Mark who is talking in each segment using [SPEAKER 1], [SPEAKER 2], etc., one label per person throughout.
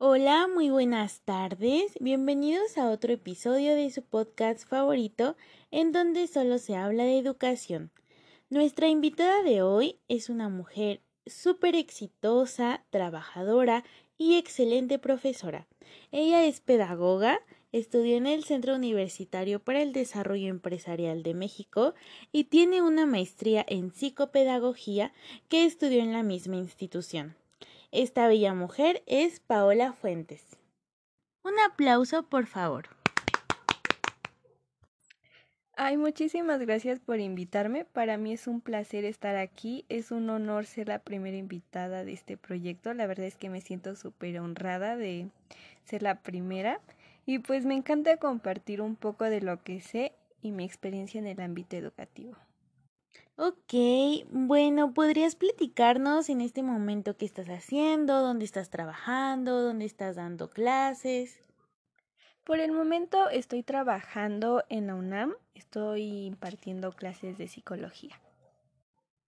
[SPEAKER 1] Hola, muy buenas tardes. Bienvenidos a otro episodio de su podcast favorito en donde solo se habla de educación. Nuestra invitada de hoy es una mujer súper exitosa, trabajadora y excelente profesora. Ella es pedagoga, estudió en el Centro Universitario para el Desarrollo Empresarial de México y tiene una maestría en psicopedagogía que estudió en la misma institución. Esta bella mujer es Paola Fuentes. Un aplauso, por favor.
[SPEAKER 2] Ay, muchísimas gracias por invitarme. Para mí es un placer estar aquí. Es un honor ser la primera invitada de este proyecto. La verdad es que me siento súper honrada de ser la primera. Y pues me encanta compartir un poco de lo que sé y mi experiencia en el ámbito educativo.
[SPEAKER 1] Ok, bueno, ¿podrías platicarnos en este momento qué estás haciendo, dónde estás trabajando, dónde estás dando clases?
[SPEAKER 2] Por el momento estoy trabajando en la UNAM, estoy impartiendo clases de psicología.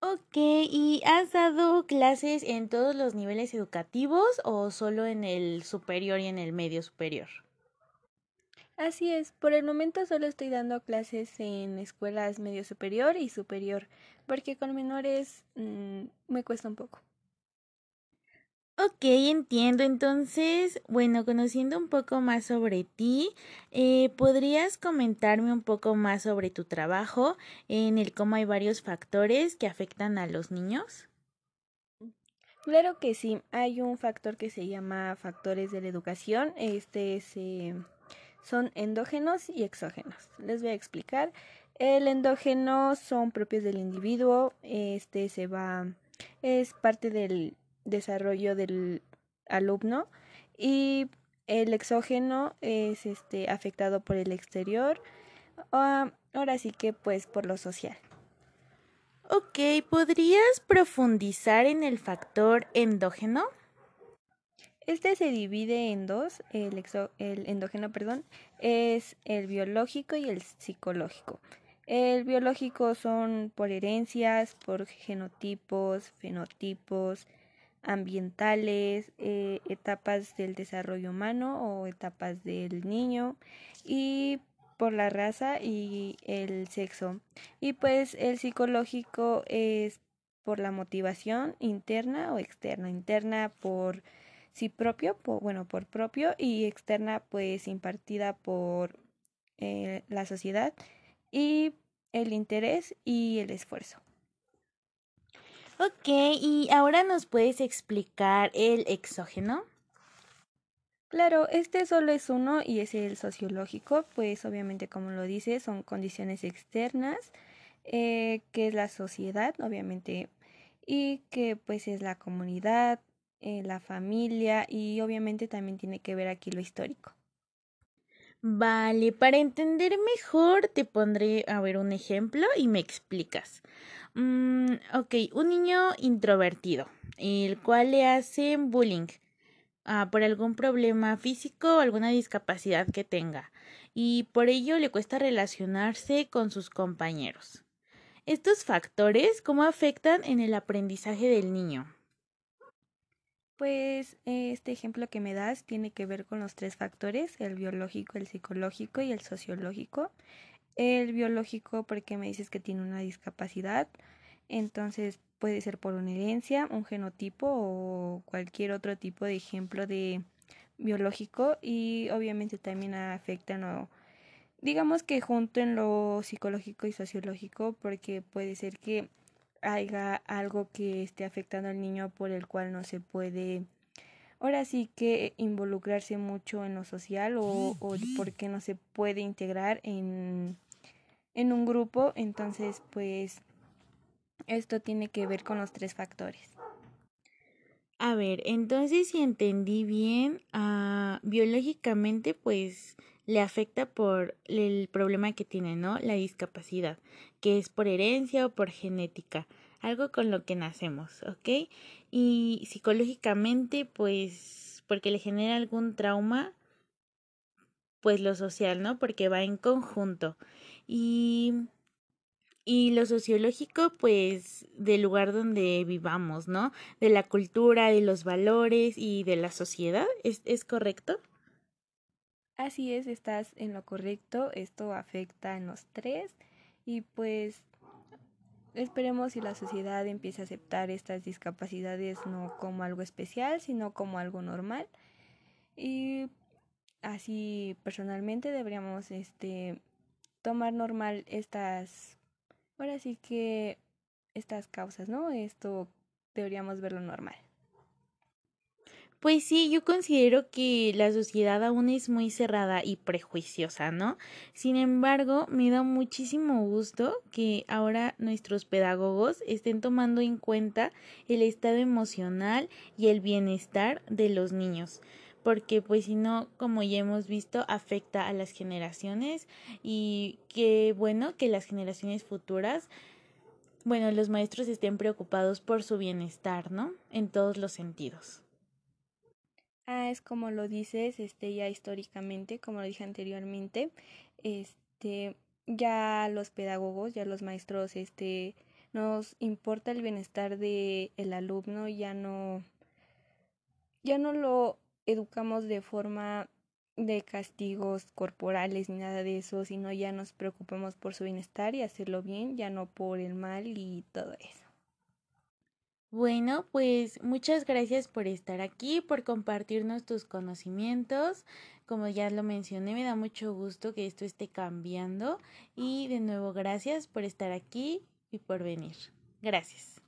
[SPEAKER 1] Ok, ¿y has dado clases en todos los niveles educativos o solo en el superior y en el medio superior?
[SPEAKER 2] Así es, por el momento solo estoy dando clases en escuelas medio superior y superior, porque con menores mmm, me cuesta un poco.
[SPEAKER 1] Ok, entiendo. Entonces, bueno, conociendo un poco más sobre ti, eh, ¿podrías comentarme un poco más sobre tu trabajo en el cómo hay varios factores que afectan a los niños?
[SPEAKER 2] Claro que sí, hay un factor que se llama factores de la educación. Este se... Eh son endógenos y exógenos. Les voy a explicar. El endógeno son propios del individuo, este se va, es parte del desarrollo del alumno y el exógeno es este afectado por el exterior, uh, ahora sí que pues por lo social.
[SPEAKER 1] Ok, ¿podrías profundizar en el factor endógeno?
[SPEAKER 2] Este se divide en dos, el, endógeno, perdón, es el biológico y el psicológico. El biológico son por herencias, por genotipos, fenotipos, ambientales, eh, etapas del desarrollo humano o etapas del niño y por la raza y el sexo. Y pues el psicológico es por la motivación interna o externa. Interna por sí propio, bueno, por propio y externa pues impartida por eh, la sociedad y el interés y el esfuerzo.
[SPEAKER 1] Ok, y ahora nos puedes explicar el exógeno.
[SPEAKER 2] Claro, este solo es uno y es el sociológico, pues obviamente como lo dice, son condiciones externas, eh, que es la sociedad, obviamente, y que pues es la comunidad, eh, la familia y obviamente también tiene que ver aquí lo histórico.
[SPEAKER 1] Vale, para entender mejor te pondré a ver un ejemplo y me explicas. Mm, ok, un niño introvertido, el cual le hacen bullying ah, por algún problema físico o alguna discapacidad que tenga y por ello le cuesta relacionarse con sus compañeros. Estos factores, ¿cómo afectan en el aprendizaje del niño?
[SPEAKER 2] Pues este ejemplo que me das tiene que ver con los tres factores, el biológico, el psicológico y el sociológico. El biológico porque me dices que tiene una discapacidad, entonces puede ser por una herencia, un genotipo o cualquier otro tipo de ejemplo de biológico y obviamente también afectan o digamos que junto en lo psicológico y sociológico porque puede ser que haya algo que esté afectando al niño por el cual no se puede ahora sí que involucrarse mucho en lo social o, o porque no se puede integrar en, en un grupo entonces pues esto tiene que ver con los tres factores.
[SPEAKER 1] A ver, entonces si entendí bien, uh, biológicamente pues le afecta por el problema que tiene, ¿no? La discapacidad, que es por herencia o por genética, algo con lo que nacemos, ¿ok? Y psicológicamente, pues, porque le genera algún trauma, pues lo social, ¿no? Porque va en conjunto. Y, y lo sociológico, pues, del lugar donde vivamos, ¿no? De la cultura, de los valores y de la sociedad. ¿Es, es correcto?
[SPEAKER 2] Así es, estás en lo correcto. Esto afecta en los tres y pues esperemos si la sociedad empieza a aceptar estas discapacidades no como algo especial, sino como algo normal. Y así personalmente deberíamos este tomar normal estas ahora sí que estas causas, ¿no? Esto deberíamos verlo normal.
[SPEAKER 1] Pues sí, yo considero que la sociedad aún es muy cerrada y prejuiciosa, ¿no? Sin embargo, me da muchísimo gusto que ahora nuestros pedagogos estén tomando en cuenta el estado emocional y el bienestar de los niños porque pues si no, como ya hemos visto, afecta a las generaciones y qué bueno que las generaciones futuras, bueno, los maestros estén preocupados por su bienestar, ¿no? En todos los sentidos.
[SPEAKER 2] Ah, es como lo dices, este ya históricamente, como lo dije anteriormente, este ya los pedagogos, ya los maestros, este nos importa el bienestar de el alumno, ya no ya no lo educamos de forma de castigos corporales ni nada de eso, sino ya nos preocupamos por su bienestar y hacerlo bien, ya no por el mal y todo eso.
[SPEAKER 1] Bueno, pues muchas gracias por estar aquí, por compartirnos tus conocimientos. Como ya lo mencioné, me da mucho gusto que esto esté cambiando y de nuevo gracias por estar aquí y por venir. Gracias.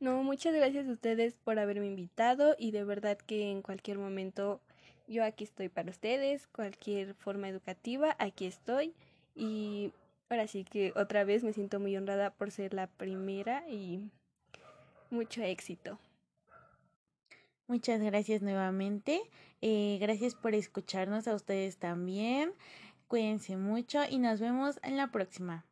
[SPEAKER 2] No, muchas gracias a ustedes por haberme invitado y de verdad que en cualquier momento yo aquí estoy para ustedes, cualquier forma educativa, aquí estoy y ahora sí que otra vez me siento muy honrada por ser la primera y mucho éxito.
[SPEAKER 1] Muchas gracias nuevamente. Eh, gracias por escucharnos a ustedes también. Cuídense mucho y nos vemos en la próxima.